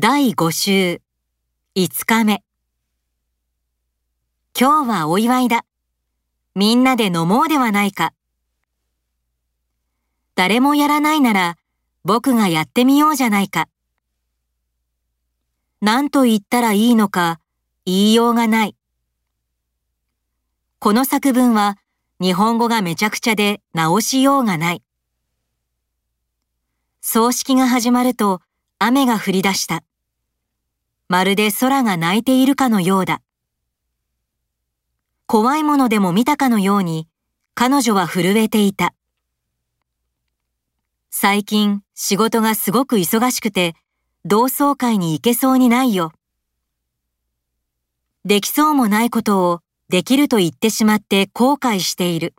第5週5日目今日はお祝いだ。みんなで飲もうではないか。誰もやらないなら僕がやってみようじゃないか。何と言ったらいいのか言いようがない。この作文は日本語がめちゃくちゃで直しようがない。葬式が始まると雨が降り出した。まるで空が泣いているかのようだ。怖いものでも見たかのように彼女は震えていた。最近仕事がすごく忙しくて同窓会に行けそうにないよ。できそうもないことをできると言ってしまって後悔している。